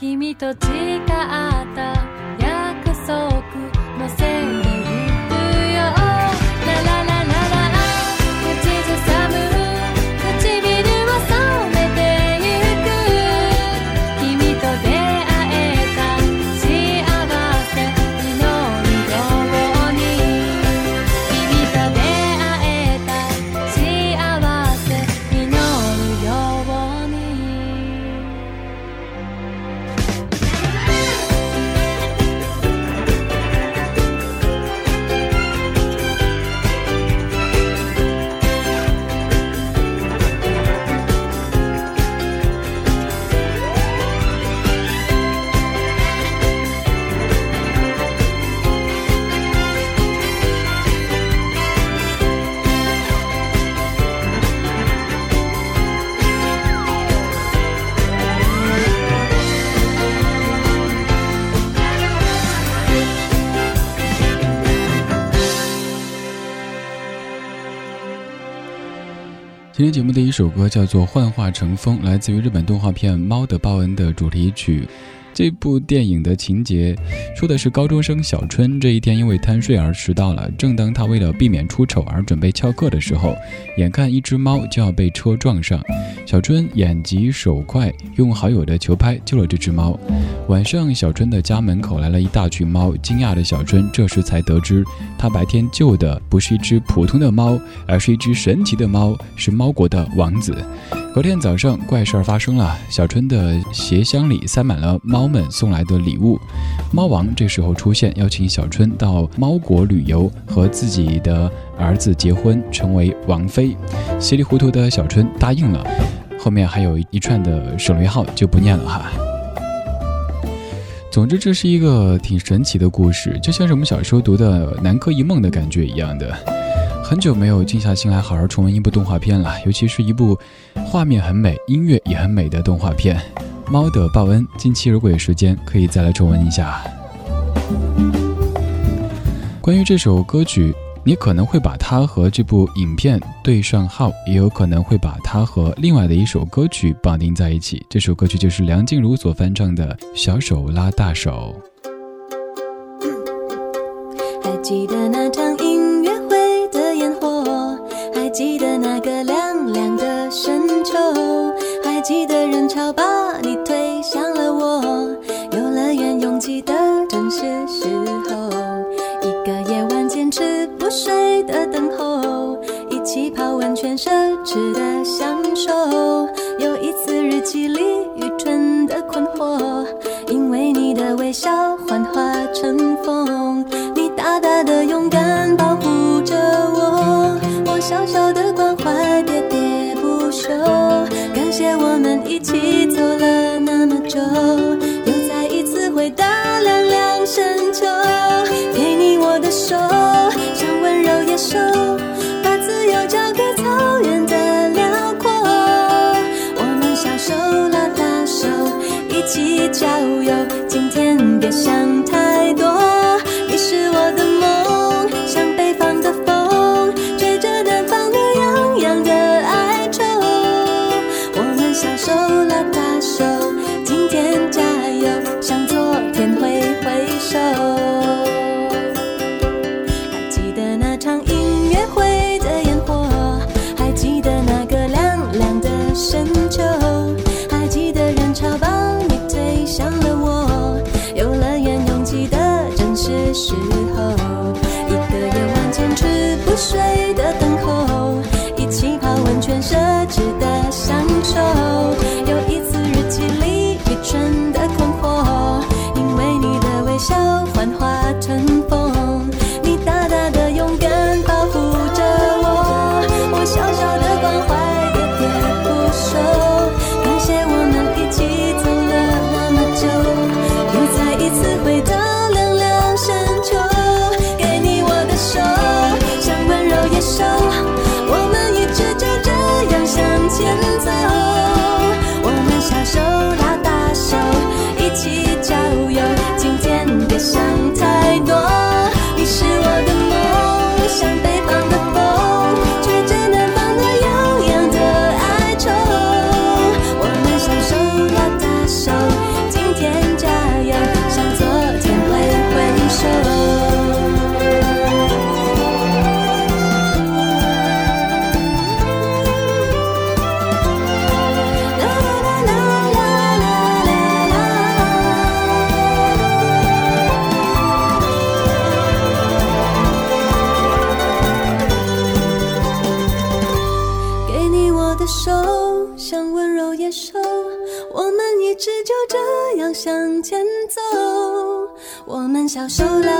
君と誓った約束のせい今天节目的一首歌叫做《幻化成风》，来自于日本动画片《猫的报恩》的主题曲。这部电影的情节说的是高中生小春这一天因为贪睡而迟到了。正当他为了避免出丑而准备翘课的时候，眼看一只猫就要被车撞上，小春眼疾手快，用好友的球拍救了这只猫。晚上，小春的家门口来了一大群猫，惊讶的小春这时才得知，他白天救的不是一只普通的猫，而是一只神奇的猫，是猫国的王子。隔天早上，怪事儿发生了。小春的鞋箱里塞满了猫们送来的礼物。猫王这时候出现，邀请小春到猫国旅游，和自己的儿子结婚，成为王妃。稀里糊涂的小春答应了。后面还有一串的省略号，就不念了哈。总之，这是一个挺神奇的故事，就像是我们小时候读的《南柯一梦》的感觉一样的。很久没有静下心来好好重温一部动画片了，尤其是一部画面很美、音乐也很美的动画片《猫的报恩》。近期如果有时间，可以再来重温一下。关于这首歌曲，你可能会把它和这部影片对上号，也有可能会把它和另外的一首歌曲绑定在一起。这首歌曲就是梁静茹所翻唱的《小手拉大手》。还记得那是时候，一个夜晚坚持不睡的等候，一起泡温泉奢侈的享受，有一次日记里愚蠢的困惑，因为你的微笑沉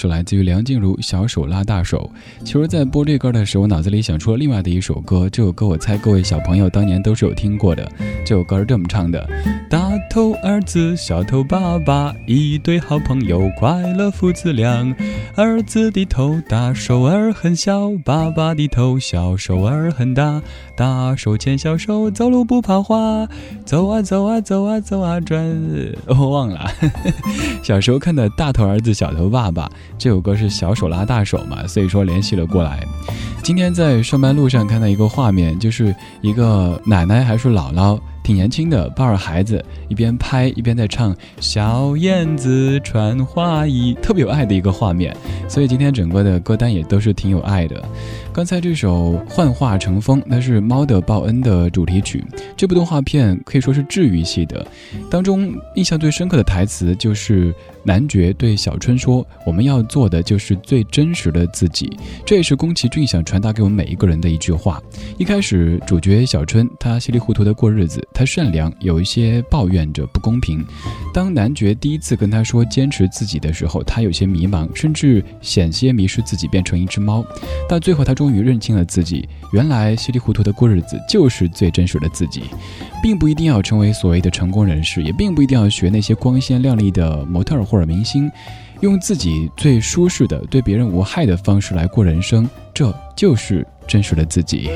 是来自于梁静茹《小手拉大手》。其实，在播这歌的时候，我脑子里想出了另外的一首歌。这首歌我猜各位小朋友当年都是有听过的。这首歌是这么唱的：大头儿子，小头爸爸，一对好朋友，快乐父子俩。儿子的头大，手儿很小；爸爸的头小，手儿很大。大手牵小手，走路不怕滑。走啊走啊走啊走啊转。我忘了，小时候看的大头儿子小头爸爸这首歌是小手拉大手嘛，所以说联系了过来。今天在上班路上看到一个画面，就是一个奶奶还是姥姥。挺年轻的，抱着孩子，一边拍一边在唱《小燕子穿花衣》，特别有爱的一个画面。所以今天整个的歌单也都是挺有爱的。刚才这首《幻化成风》，那是《猫的报恩》的主题曲。这部动画片可以说是治愈系的，当中印象最深刻的台词就是男爵对小春说：“我们要做的就是最真实的自己。”这也是宫崎骏想传达给我们每一个人的一句话。一开始，主角小春他稀里糊涂的过日子。他善良，有一些抱怨着不公平。当男爵第一次跟他说坚持自己的时候，他有些迷茫，甚至险些迷失自己，变成一只猫。到最后，他终于认清了自己，原来稀里糊涂的过日子就是最真实的自己，并不一定要成为所谓的成功人士，也并不一定要学那些光鲜亮丽的模特或者明星，用自己最舒适的、对别人无害的方式来过人生，这就是真实的自己。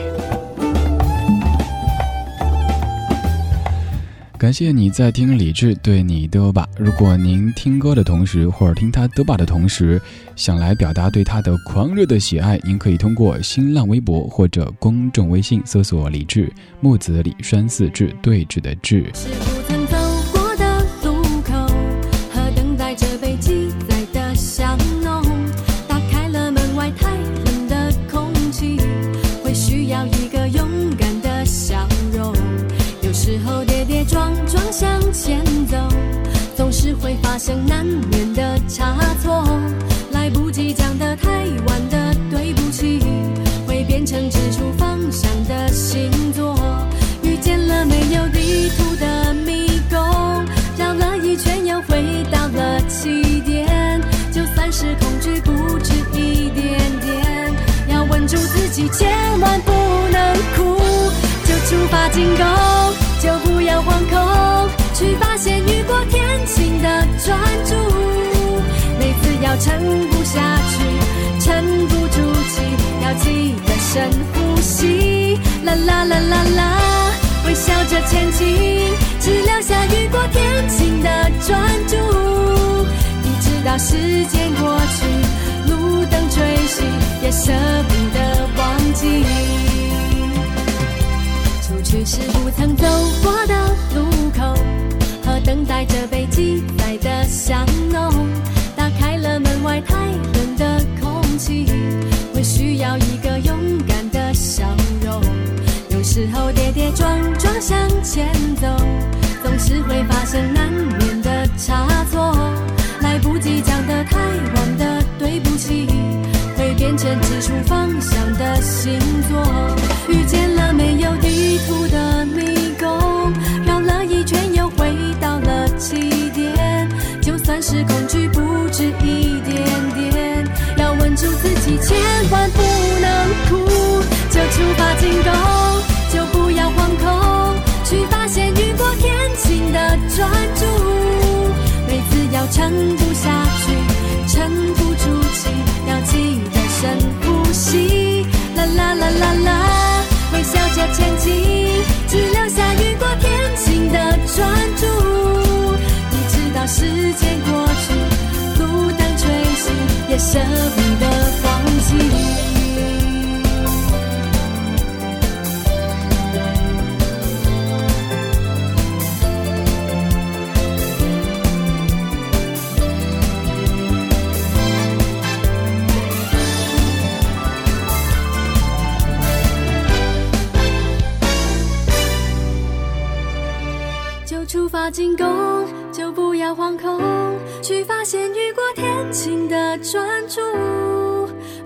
感谢你在听李志对你的吧。如果您听歌的同时，或者听他的吧的同时，想来表达对他的狂热的喜爱，您可以通过新浪微博或者公众微信搜索“李志木子李栓四志对峙的志”。是恐惧不止一点点，要稳住自己，千万不能哭。就出发进攻，就不要惶恐，去发现雨过天晴的。专注，每次要撑不下去，沉不住气，要记得深呼吸。啦啦啦啦啦，微笑着前进，只留下雨过天晴的专注。你知道时间过去，路灯吹熄，也舍不得忘记。出去时不曾走过的路口。和等待着被记载的香浓，打开了门外太冷的空气，会需要一个勇敢的笑容。有时候跌跌撞撞向前走，总是会发生难免的差错，出方向的星座。遇见了没有地图的迷宫，绕了一圈又回到了。起点，就算是恐惧不止一点点，要稳住自己，千万不能哭。就出发进攻，着前进，发现雨过天晴的专注，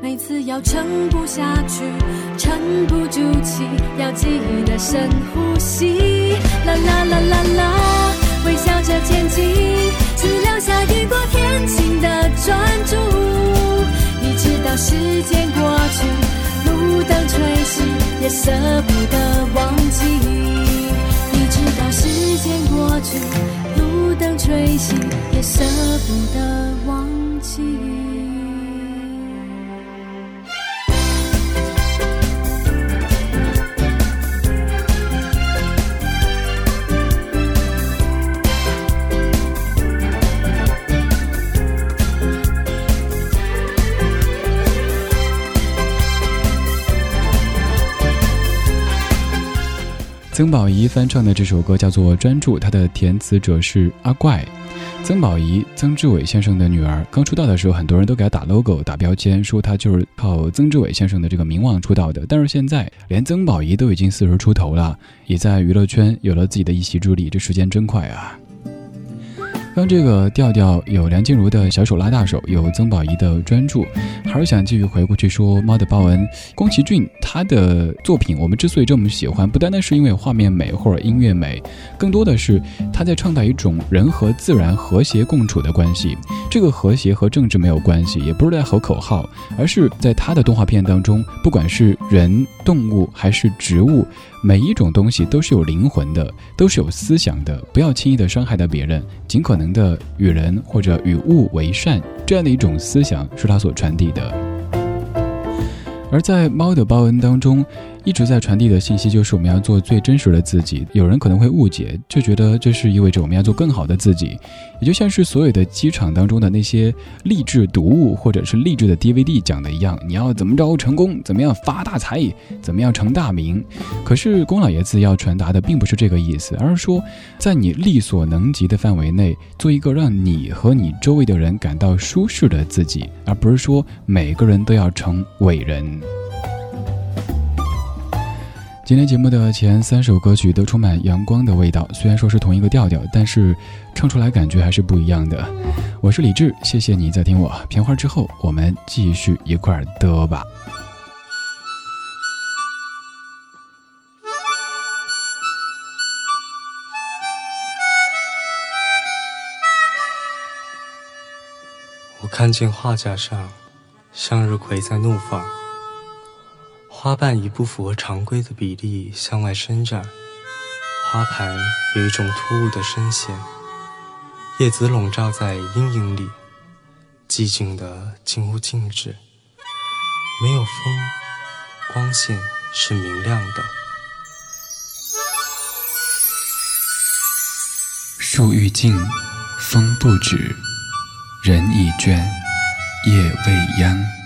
每次要撑不下去，撑不住气，要记得深呼吸。啦啦啦啦啦，微笑着前进，只留下雨过天晴的专注。一直到时间过去，路灯吹熄，也舍不得忘记。一直到时间过去。等吹熄，也舍不得忘记。曾宝仪翻唱的这首歌叫做《专注》，它的填词者是阿怪。曾宝仪，曾志伟先生的女儿，刚出道的时候，很多人都给她打 logo、打标签，说她就是靠曾志伟先生的这个名望出道的。但是现在，连曾宝仪都已经四十出头了，也在娱乐圈有了自己的一席之地，这时间真快啊！刚这个调调有梁静茹的小手拉大手，有曾宝仪的专注，还是想继续回过去说猫的报恩。宫崎骏他的作品，我们之所以这么喜欢，不单单是因为画面美或者音乐美，更多的是他在倡导一种人和自然和谐共处的关系。这个和谐和政治没有关系，也不是在吼口号，而是在他的动画片当中，不管是人、动物还是植物。每一种东西都是有灵魂的，都是有思想的。不要轻易的伤害到别人，尽可能的与人或者与物为善，这样的一种思想是他所传递的。而在猫的报恩当中。一直在传递的信息就是我们要做最真实的自己。有人可能会误解，就觉得这是意味着我们要做更好的自己。也就像是所有的机场当中的那些励志读物或者是励志的 DVD 讲的一样，你要怎么着成功，怎么样发大财，怎么样成大名。可是宫老爷子要传达的并不是这个意思，而是说，在你力所能及的范围内，做一个让你和你周围的人感到舒适的自己，而不是说每个人都要成伟人。今天节目的前三首歌曲都充满阳光的味道，虽然说是同一个调调，但是唱出来感觉还是不一样的。我是李志，谢谢你在听我。片花之后，我们继续一块儿嘚吧。我看见画架上向日葵在怒放。花瓣以不符合常规的比例向外伸展，花盘有一种突兀的深陷，叶子笼罩在阴影里，寂静的近乎静止，没有风，光线是明亮的。树欲静，风不止，人已倦，夜未央。